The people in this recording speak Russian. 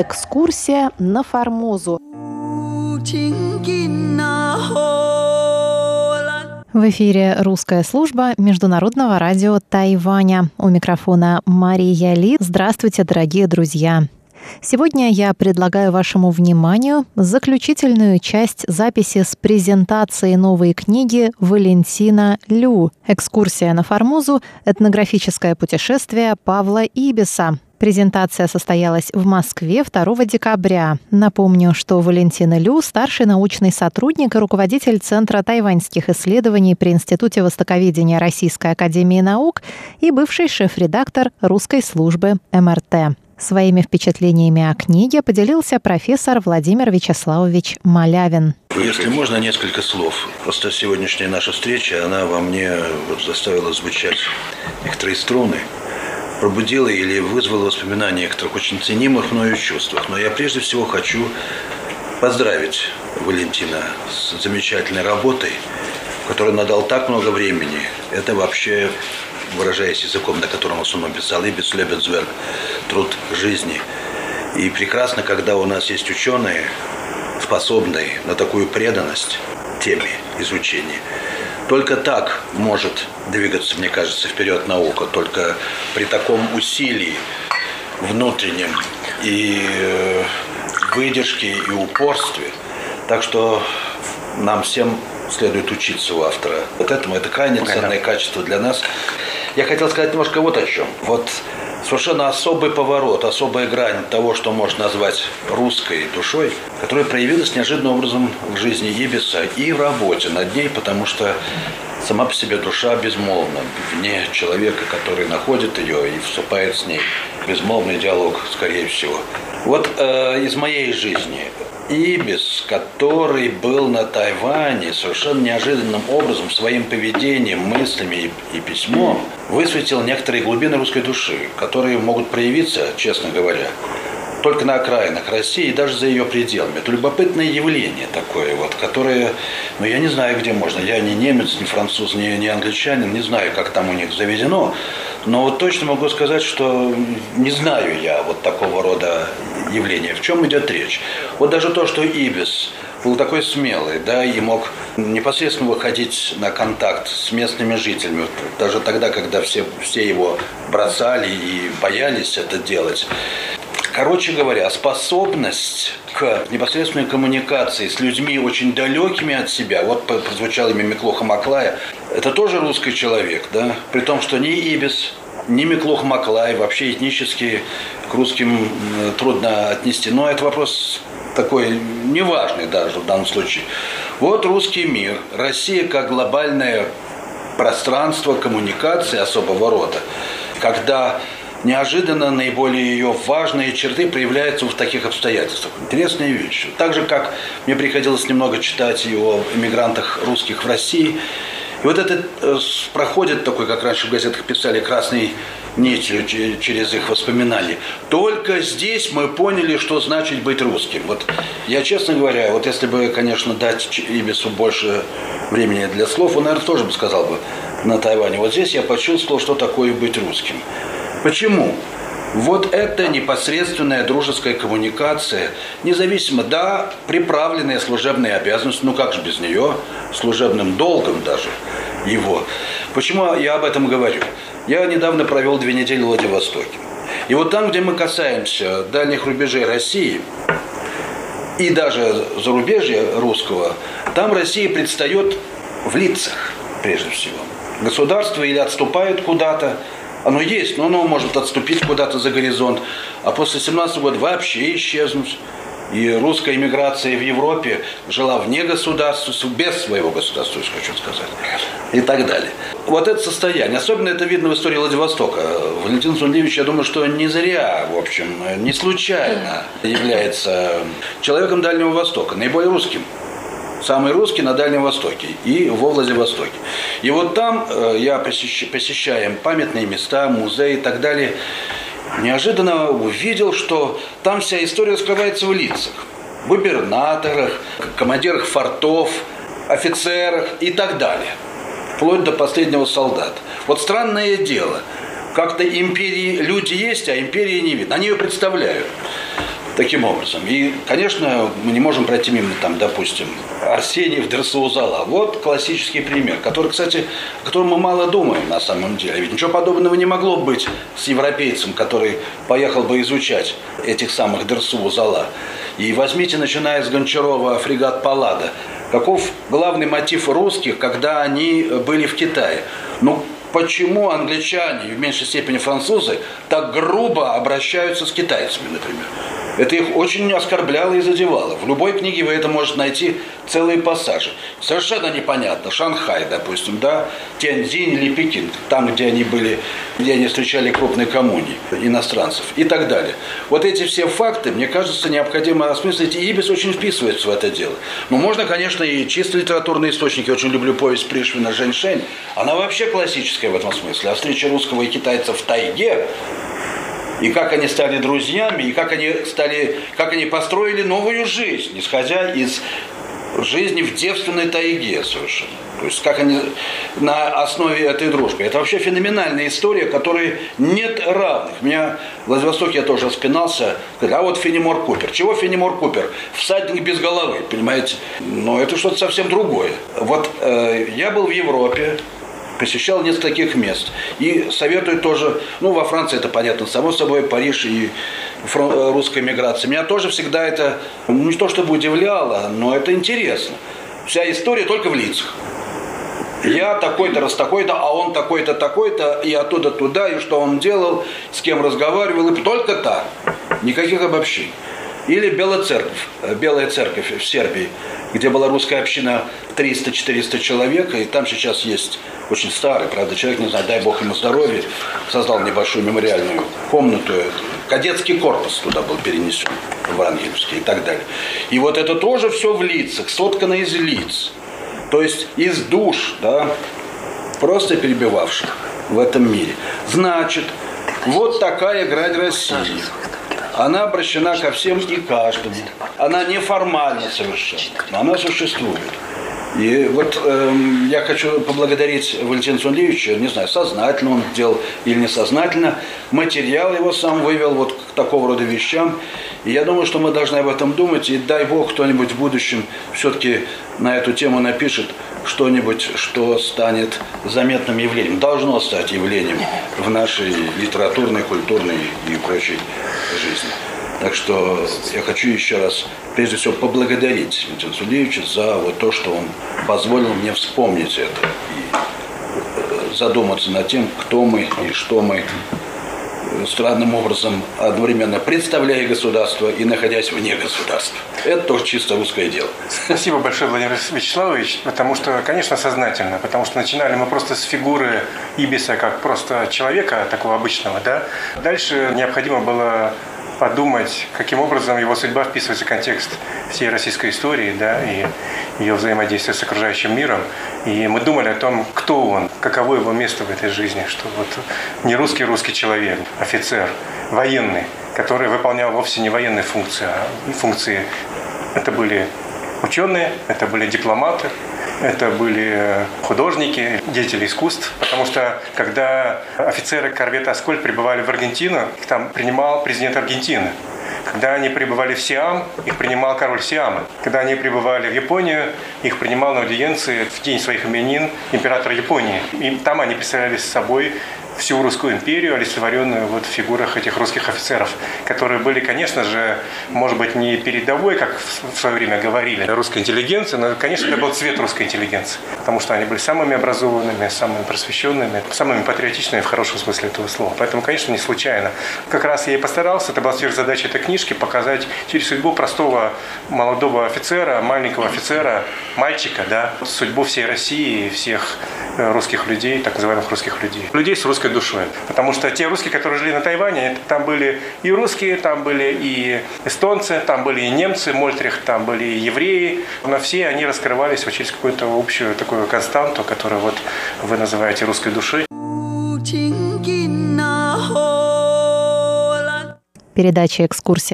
Экскурсия на Формозу. В эфире русская служба Международного радио Тайваня. У микрофона Мария Ли. Здравствуйте, дорогие друзья. Сегодня я предлагаю вашему вниманию заключительную часть записи с презентацией новой книги Валентина Лю «Экскурсия на Формозу. Этнографическое путешествие Павла Ибиса». Презентация состоялась в Москве 2 декабря. Напомню, что Валентина Лю – старший научный сотрудник и руководитель Центра тайваньских исследований при Институте востоковедения Российской академии наук и бывший шеф-редактор русской службы МРТ. Своими впечатлениями о книге поделился профессор Владимир Вячеславович Малявин. Если можно, несколько слов. Просто сегодняшняя наша встреча, она во мне заставила звучать некоторые струны пробудила или вызвала воспоминания о некоторых очень ценимых мною чувствах. Но я прежде всего хочу поздравить Валентина с замечательной работой, которой он дал так много времени. Это вообще выражаясь языком, на котором основном писал Ибис Лебедзверг, труд жизни. И прекрасно, когда у нас есть ученые, способные на такую преданность теме изучения. Только так может двигаться, мне кажется, вперед наука. Только при таком усилии внутреннем и э, выдержке и упорстве. Так что нам всем следует учиться у автора. Вот этому это крайне ценное качество для нас. Я хотел сказать немножко вот о чем. Вот совершенно особый поворот, особая грань того, что можно назвать русской душой, которая проявилась неожиданным образом в жизни Ибиса и в работе над ней, потому что сама по себе душа безмолвна, вне человека, который находит ее и вступает с ней. Безмолвный диалог, скорее всего. Вот э, из моей жизни Ибис, который был на Тайване совершенно неожиданным образом своим поведением, мыслями и, и письмом высветил некоторые глубины русской души, которые могут проявиться, честно говоря, только на окраинах России и даже за ее пределами. Это любопытное явление такое, вот, которое, ну я не знаю, где можно. Я не немец, не француз, не, не англичанин, не знаю, как там у них заведено. Но вот точно могу сказать, что не знаю я вот такого рода явления. В чем идет речь? Вот даже то, что Ибис был такой смелый, да, и мог непосредственно выходить на контакт с местными жителями, даже тогда, когда все, все его бросали и боялись это делать. Короче говоря, способность к непосредственной коммуникации с людьми очень далекими от себя, вот прозвучало имя Миклоха Маклая, это тоже русский человек, да, при том, что ни Ибис, ни Миклох Маклай вообще этнически к русским трудно отнести. Но это вопрос такой неважный даже в данном случае. Вот русский мир, Россия как глобальное пространство коммуникации особого рода, когда неожиданно наиболее ее важные черты проявляются в таких обстоятельствах. Интересная вещь. Так же, как мне приходилось немного читать и о иммигрантах русских в России, и вот это э, проходит такой, как раньше в газетах писали, красной нитью через их воспоминания. Только здесь мы поняли, что значит быть русским. Вот я, честно говоря, вот если бы, конечно, дать Ибису больше времени для слов, он, наверное, тоже бы сказал бы на Тайване. Вот здесь я почувствовал, что такое быть русским. Почему? Вот это непосредственная дружеская коммуникация, независимо, да, приправленная служебной обязанностью, ну как же без нее, служебным долгом даже его. Почему я об этом говорю? Я недавно провел две недели в Владивостоке. И вот там, где мы касаемся дальних рубежей России, и даже зарубежья русского, там Россия предстает в лицах, прежде всего. Государство или отступает куда-то, оно есть, но оно может отступить куда-то за горизонт, а после 17 года вообще исчезнуть. И русская иммиграция в Европе жила вне государства, без своего государства, хочу сказать, и так далее. Вот это состояние, особенно это видно в истории Владивостока. Валентин Сунлевич, я думаю, что не зря, в общем, не случайно является человеком Дальнего Востока, наиболее русским самый русский на Дальнем Востоке и во Владивостоке. И вот там э, я посещаем памятные места, музеи и так далее, неожиданно увидел, что там вся история скрывается в лицах. Губернаторах, командирах фортов, офицерах и так далее. Вплоть до последнего солдата. Вот странное дело. Как-то империи люди есть, а империи не видно. Они ее представляют. Таким образом. И, конечно, мы не можем пройти мимо, там, допустим, Арсеньев, Дерсаузала. Вот классический пример, который, кстати, о котором мы мало думаем на самом деле. Ведь ничего подобного не могло быть с европейцем, который поехал бы изучать этих самых Дерсаузала. И возьмите, начиная с Гончарова, фрегат Паллада. Каков главный мотив русских, когда они были в Китае? Ну, почему англичане, в меньшей степени французы, так грубо обращаются с китайцами, например? Это их очень оскорбляло и задевало. В любой книге вы это можете найти целые пассажи. Совершенно непонятно. Шанхай, допустим, да, Тяньцзинь или Пекин, там, где они были, где они встречали крупные коммуни иностранцев и так далее. Вот эти все факты, мне кажется, необходимо осмыслить, и Ибис очень вписывается в это дело. Но можно, конечно, и чисто литературные источники. очень люблю повесть Пришвина «Женьшень». Она вообще классическая в этом смысле. А встреча русского и китайца в тайге и как они стали друзьями, и как они стали, как они построили новую жизнь, исходя из жизни в девственной тайге совершенно. То есть как они на основе этой дружбы. Это вообще феноменальная история, которой нет равных. Меня в Владивостоке я тоже спинался. А вот Фенемор Купер. Чего Фенемор Купер? Всадник без головы, понимаете? Но это что-то совсем другое. Вот э, я был в Европе, посещал несколько таких мест. И советую тоже, ну, во Франции это понятно, само собой, Париж и э, русская миграция. Меня тоже всегда это, ну, не то чтобы удивляло, но это интересно. Вся история только в лицах. Я такой-то, раз такой-то, а он такой-то, такой-то, и оттуда туда, и что он делал, с кем разговаривал, и только так. Никаких обобщений. Или Белая церковь, э, Белая церковь в Сербии, где была русская община 300-400 человек, и там сейчас есть очень старый, правда, человек, не знаю, дай бог ему здоровья, создал небольшую мемориальную комнату, кадетский корпус туда был перенесен, в Ангельске и так далее. И вот это тоже все в лицах, соткано из лиц, то есть из душ, да, просто перебивавших в этом мире. Значит, вот такая грань России она обращена ко всем и каждому. Она неформальна совершенно, но она существует. И вот э, я хочу поблагодарить Валентина Сунлевича, не знаю, сознательно он делал или несознательно, материал его сам вывел вот к такого рода вещам. И я думаю, что мы должны об этом думать, и дай Бог кто-нибудь в будущем все-таки на эту тему напишет что-нибудь, что станет заметным явлением, должно стать явлением в нашей литературной, культурной и прочей жизни. Так что я хочу еще раз, прежде всего, поблагодарить Валентина Сулеевича за вот то, что он позволил мне вспомнить это и э, задуматься над тем, кто мы и что мы странным образом одновременно представляя государство и находясь вне государства. Это тоже чисто русское дело. Спасибо большое, Владимир Вячеславович, потому что, конечно, сознательно, потому что начинали мы просто с фигуры Ибиса как просто человека такого обычного, да. Дальше необходимо было подумать, каким образом его судьба вписывается в контекст всей российской истории, да, и ее взаимодействия с окружающим миром. И мы думали о том, кто он, каково его место в этой жизни, что вот не русский русский человек, офицер, военный, который выполнял вовсе не военные функции, а функции. Это были ученые, это были дипломаты, это были художники, деятели искусств, потому что когда офицеры корвета «Аскольд» прибывали в Аргентину, их там принимал президент Аргентины. Когда они прибывали в Сиам, их принимал король Сиама. Когда они прибывали в Японию, их принимал на аудиенции в день своих именин император Японии. И там они представляли собой всю русскую империю, олицетворенную вот в фигурах этих русских офицеров, которые были, конечно же, может быть, не передовой, как в свое время говорили, русской интеллигенции, но, конечно, это был цвет русской интеллигенции, потому что они были самыми образованными, самыми просвещенными, самыми патриотичными в хорошем смысле этого слова. Поэтому, конечно, не случайно. Как раз я и постарался, это была задача этой книжки, показать через судьбу простого молодого офицера, маленького офицера, мальчика, да, судьбу всей России, всех э, русских людей, так называемых русских людей. Людей с русской русской душой. Потому что те русские, которые жили на Тайване, там были и русские, там были и эстонцы, там были и немцы, Мольтрих, там были и евреи. Но все они раскрывались вот через какую-то общую такую константу, которую вот вы называете русской душой. Передача «Экскурсия